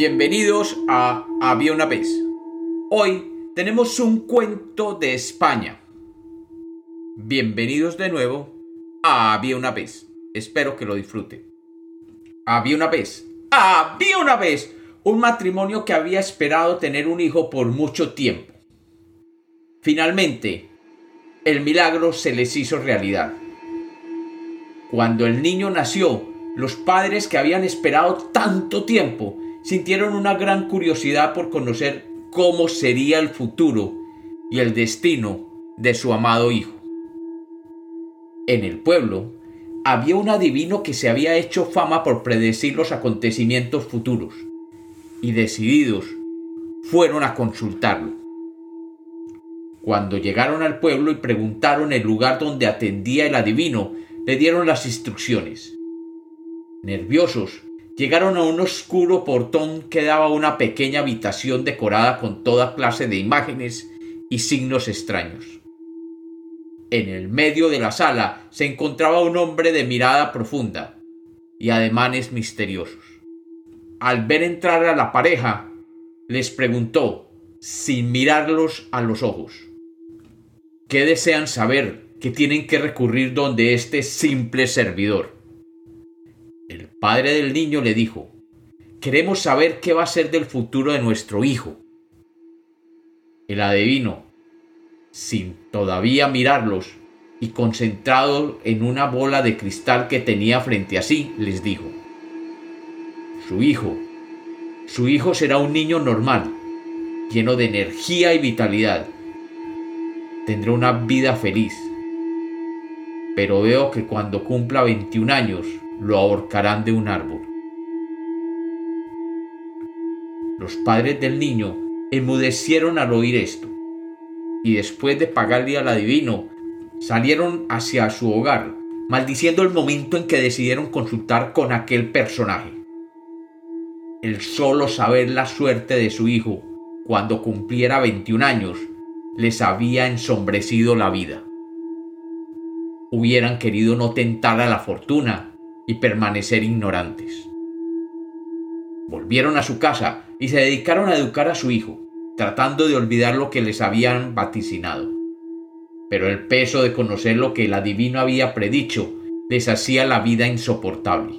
Bienvenidos a Había una vez. Hoy tenemos un cuento de España. Bienvenidos de nuevo a Había una vez. Espero que lo disfruten. Había una vez. Había una vez un matrimonio que había esperado tener un hijo por mucho tiempo. Finalmente, el milagro se les hizo realidad. Cuando el niño nació, los padres que habían esperado tanto tiempo sintieron una gran curiosidad por conocer cómo sería el futuro y el destino de su amado hijo. En el pueblo había un adivino que se había hecho fama por predecir los acontecimientos futuros, y decididos fueron a consultarlo. Cuando llegaron al pueblo y preguntaron el lugar donde atendía el adivino, le dieron las instrucciones. Nerviosos, Llegaron a un oscuro portón que daba a una pequeña habitación decorada con toda clase de imágenes y signos extraños. En el medio de la sala se encontraba un hombre de mirada profunda y ademanes misteriosos. Al ver entrar a la pareja, les preguntó, sin mirarlos a los ojos, ¿qué desean saber que tienen que recurrir donde este simple servidor? Padre del niño le dijo, queremos saber qué va a ser del futuro de nuestro hijo. El adivino, sin todavía mirarlos y concentrado en una bola de cristal que tenía frente a sí, les dijo, su hijo, su hijo será un niño normal, lleno de energía y vitalidad. Tendrá una vida feliz. Pero veo que cuando cumpla 21 años, lo ahorcarán de un árbol. Los padres del niño enmudecieron al oír esto, y después de pagarle al adivino, salieron hacia su hogar, maldiciendo el momento en que decidieron consultar con aquel personaje. El solo saber la suerte de su hijo cuando cumpliera 21 años les había ensombrecido la vida. Hubieran querido no tentar a la fortuna y permanecer ignorantes. Volvieron a su casa y se dedicaron a educar a su hijo, tratando de olvidar lo que les habían vaticinado. Pero el peso de conocer lo que el adivino había predicho les hacía la vida insoportable.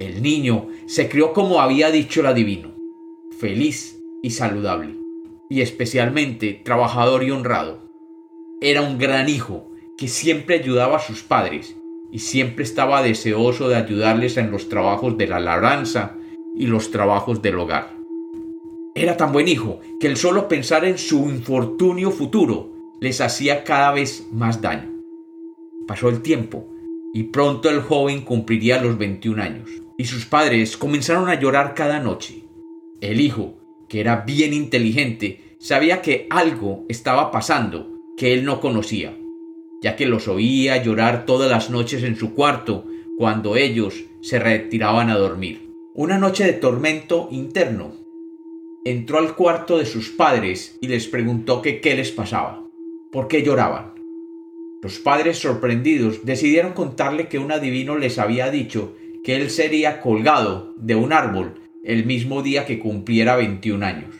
El niño se crió como había dicho el adivino, feliz y saludable, y especialmente trabajador y honrado. Era un gran hijo que siempre ayudaba a sus padres y siempre estaba deseoso de ayudarles en los trabajos de la labranza y los trabajos del hogar. Era tan buen hijo que el solo pensar en su infortunio futuro les hacía cada vez más daño. Pasó el tiempo y pronto el joven cumpliría los 21 años y sus padres comenzaron a llorar cada noche. El hijo, que era bien inteligente, sabía que algo estaba pasando que él no conocía ya que los oía llorar todas las noches en su cuarto cuando ellos se retiraban a dormir. Una noche de tormento interno, entró al cuarto de sus padres y les preguntó que qué les pasaba, por qué lloraban. Los padres sorprendidos decidieron contarle que un adivino les había dicho que él sería colgado de un árbol el mismo día que cumpliera 21 años.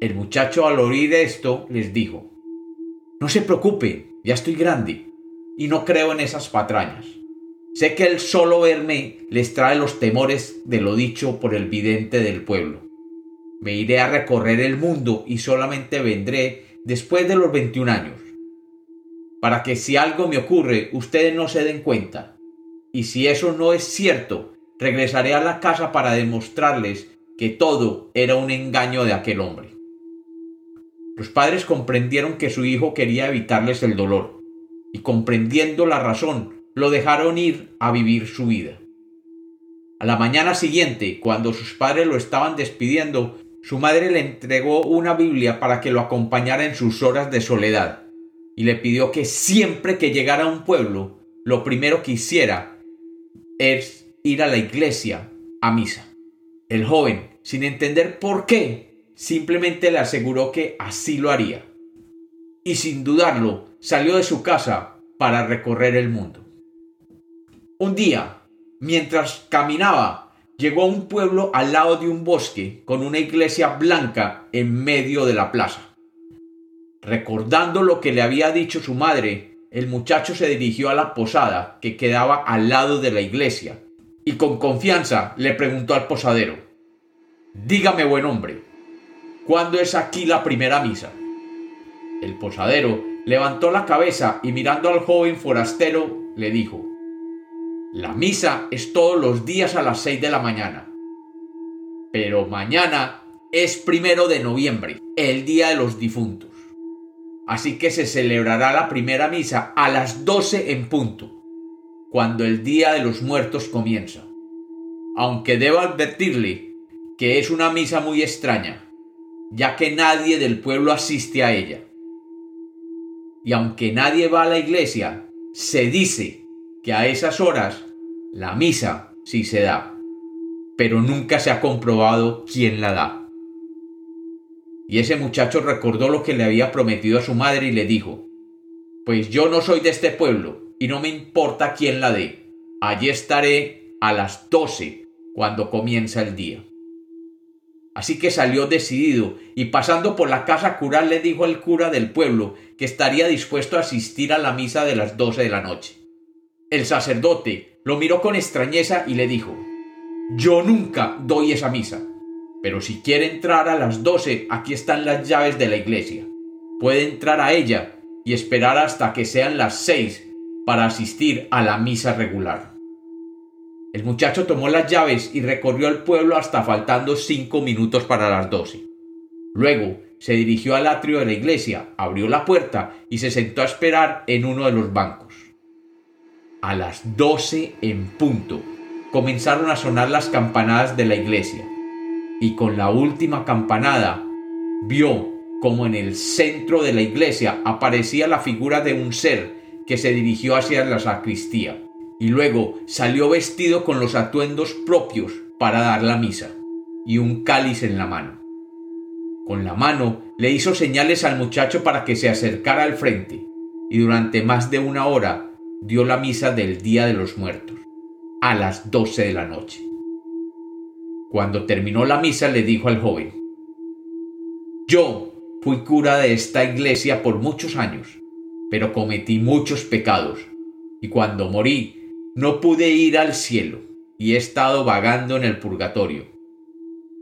El muchacho al oír esto les dijo, no se preocupe, ya estoy grande y no creo en esas patrañas. Sé que el solo verme les trae los temores de lo dicho por el vidente del pueblo. Me iré a recorrer el mundo y solamente vendré después de los 21 años. Para que si algo me ocurre ustedes no se den cuenta. Y si eso no es cierto, regresaré a la casa para demostrarles que todo era un engaño de aquel hombre. Los padres comprendieron que su hijo quería evitarles el dolor, y comprendiendo la razón, lo dejaron ir a vivir su vida. A la mañana siguiente, cuando sus padres lo estaban despidiendo, su madre le entregó una Biblia para que lo acompañara en sus horas de soledad, y le pidió que siempre que llegara a un pueblo, lo primero que hiciera es ir a la iglesia a misa. El joven, sin entender por qué, simplemente le aseguró que así lo haría. Y sin dudarlo, salió de su casa para recorrer el mundo. Un día, mientras caminaba, llegó a un pueblo al lado de un bosque con una iglesia blanca en medio de la plaza. Recordando lo que le había dicho su madre, el muchacho se dirigió a la posada que quedaba al lado de la iglesia y con confianza le preguntó al posadero, Dígame buen hombre, ¿cuándo es aquí la primera misa? El posadero levantó la cabeza y mirando al joven forastero le dijo, La misa es todos los días a las seis de la mañana, pero mañana es primero de noviembre, el día de los difuntos. Así que se celebrará la primera misa a las doce en punto, cuando el día de los muertos comienza. Aunque debo advertirle que es una misa muy extraña, ya que nadie del pueblo asiste a ella. Y aunque nadie va a la iglesia, se dice que a esas horas la misa sí se da, pero nunca se ha comprobado quién la da. Y ese muchacho recordó lo que le había prometido a su madre y le dijo, Pues yo no soy de este pueblo y no me importa quién la dé. Allí estaré a las doce cuando comienza el día. Así que salió decidido y pasando por la casa cural le dijo al cura del pueblo que estaría dispuesto a asistir a la misa de las doce de la noche. El sacerdote lo miró con extrañeza y le dijo, Yo nunca doy esa misa. Pero si quiere entrar a las doce, aquí están las llaves de la iglesia. Puede entrar a ella y esperar hasta que sean las seis para asistir a la misa regular. El muchacho tomó las llaves y recorrió el pueblo hasta faltando cinco minutos para las doce. Luego se dirigió al atrio de la iglesia, abrió la puerta y se sentó a esperar en uno de los bancos. A las doce en punto comenzaron a sonar las campanadas de la iglesia y con la última campanada vio como en el centro de la iglesia aparecía la figura de un ser que se dirigió hacia la sacristía y luego salió vestido con los atuendos propios para dar la misa y un cáliz en la mano. Con la mano le hizo señales al muchacho para que se acercara al frente y durante más de una hora dio la misa del Día de los Muertos a las doce de la noche. Cuando terminó la misa le dijo al joven, Yo fui cura de esta iglesia por muchos años, pero cometí muchos pecados, y cuando morí no pude ir al cielo, y he estado vagando en el purgatorio.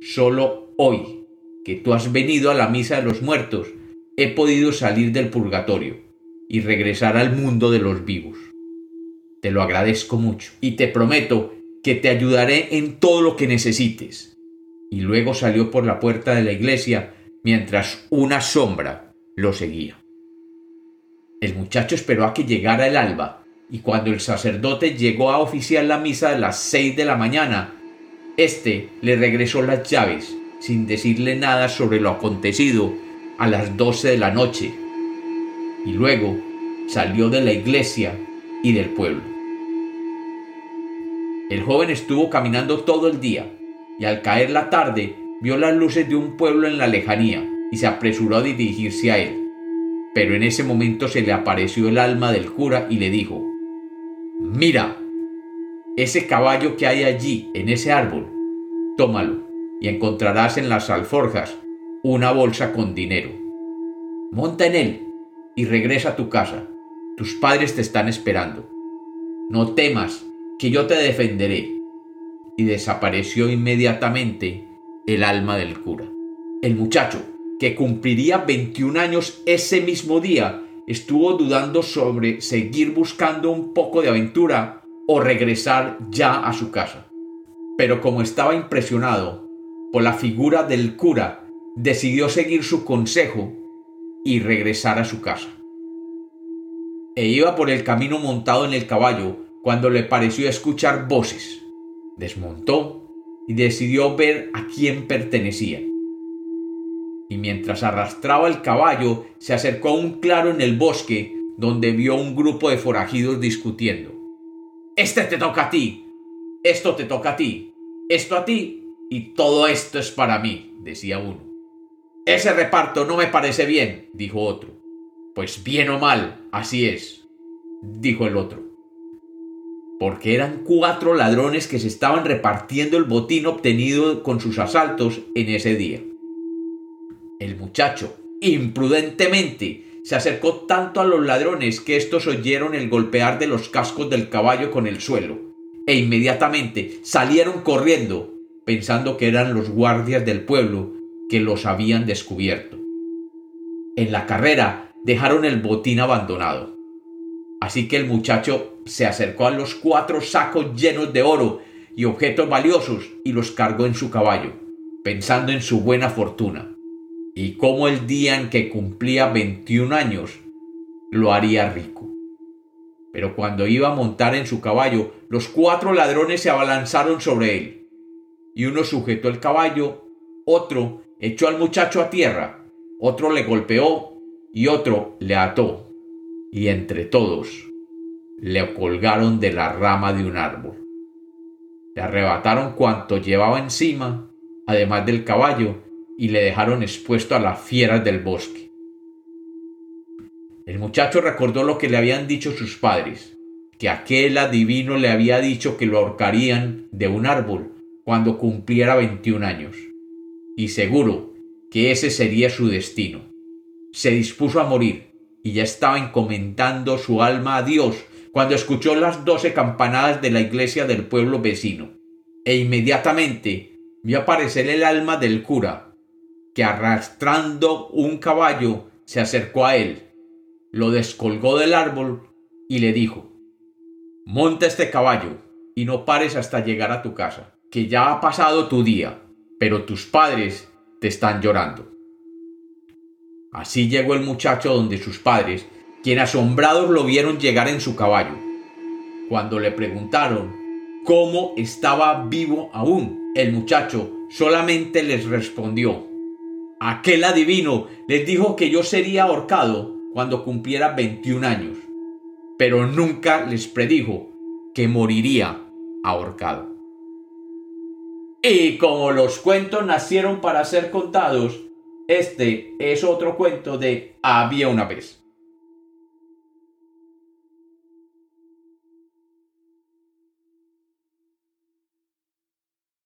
Solo hoy, que tú has venido a la misa de los muertos, he podido salir del purgatorio y regresar al mundo de los vivos. Te lo agradezco mucho y te prometo que te ayudaré en todo lo que necesites. Y luego salió por la puerta de la iglesia mientras una sombra lo seguía. El muchacho esperó a que llegara el alba, y cuando el sacerdote llegó a oficiar la misa de las seis de la mañana, éste le regresó las llaves, sin decirle nada sobre lo acontecido, a las doce de la noche, y luego salió de la iglesia y del pueblo. El joven estuvo caminando todo el día y al caer la tarde vio las luces de un pueblo en la lejanía y se apresuró a dirigirse a él. Pero en ese momento se le apareció el alma del cura y le dijo, Mira, ese caballo que hay allí en ese árbol, tómalo y encontrarás en las alforjas una bolsa con dinero. Monta en él y regresa a tu casa. Tus padres te están esperando. No temas que yo te defenderé. Y desapareció inmediatamente el alma del cura. El muchacho, que cumpliría 21 años ese mismo día, estuvo dudando sobre seguir buscando un poco de aventura o regresar ya a su casa. Pero como estaba impresionado por la figura del cura, decidió seguir su consejo y regresar a su casa. E iba por el camino montado en el caballo cuando le pareció escuchar voces. Desmontó y decidió ver a quién pertenecía. Y mientras arrastraba el caballo, se acercó a un claro en el bosque donde vio un grupo de forajidos discutiendo. Este te toca a ti, esto te toca a ti, esto a ti y todo esto es para mí, decía uno. Ese reparto no me parece bien, dijo otro. Pues bien o mal, así es, dijo el otro. porque eran cuatro ladrones que se estaban repartiendo el botín obtenido con sus asaltos en ese día. El muchacho, imprudentemente, se acercó tanto a los ladrones que estos oyeron el golpear de los cascos del caballo con el suelo, e inmediatamente salieron corriendo, pensando que eran los guardias del pueblo que los habían descubierto. En la carrera dejaron el botín abandonado. Así que el muchacho se acercó a los cuatro sacos llenos de oro y objetos valiosos y los cargó en su caballo, pensando en su buena fortuna y cómo el día en que cumplía 21 años lo haría rico. Pero cuando iba a montar en su caballo, los cuatro ladrones se abalanzaron sobre él, y uno sujetó el caballo, otro echó al muchacho a tierra, otro le golpeó y otro le ató, y entre todos le colgaron de la rama de un árbol. Le arrebataron cuanto llevaba encima, además del caballo, y le dejaron expuesto a las fieras del bosque. El muchacho recordó lo que le habían dicho sus padres, que aquel adivino le había dicho que lo ahorcarían de un árbol cuando cumpliera 21 años, y seguro que ese sería su destino. Se dispuso a morir y ya estaba encomendando su alma a Dios cuando escuchó las doce campanadas de la iglesia del pueblo vecino, e inmediatamente vio aparecer el alma del cura que arrastrando un caballo se acercó a él, lo descolgó del árbol y le dijo, Monta este caballo y no pares hasta llegar a tu casa, que ya ha pasado tu día, pero tus padres te están llorando. Así llegó el muchacho donde sus padres, quien asombrados lo vieron llegar en su caballo. Cuando le preguntaron cómo estaba vivo aún, el muchacho solamente les respondió, Aquel adivino les dijo que yo sería ahorcado cuando cumpliera 21 años, pero nunca les predijo que moriría ahorcado. Y como los cuentos nacieron para ser contados, este es otro cuento de Había una vez.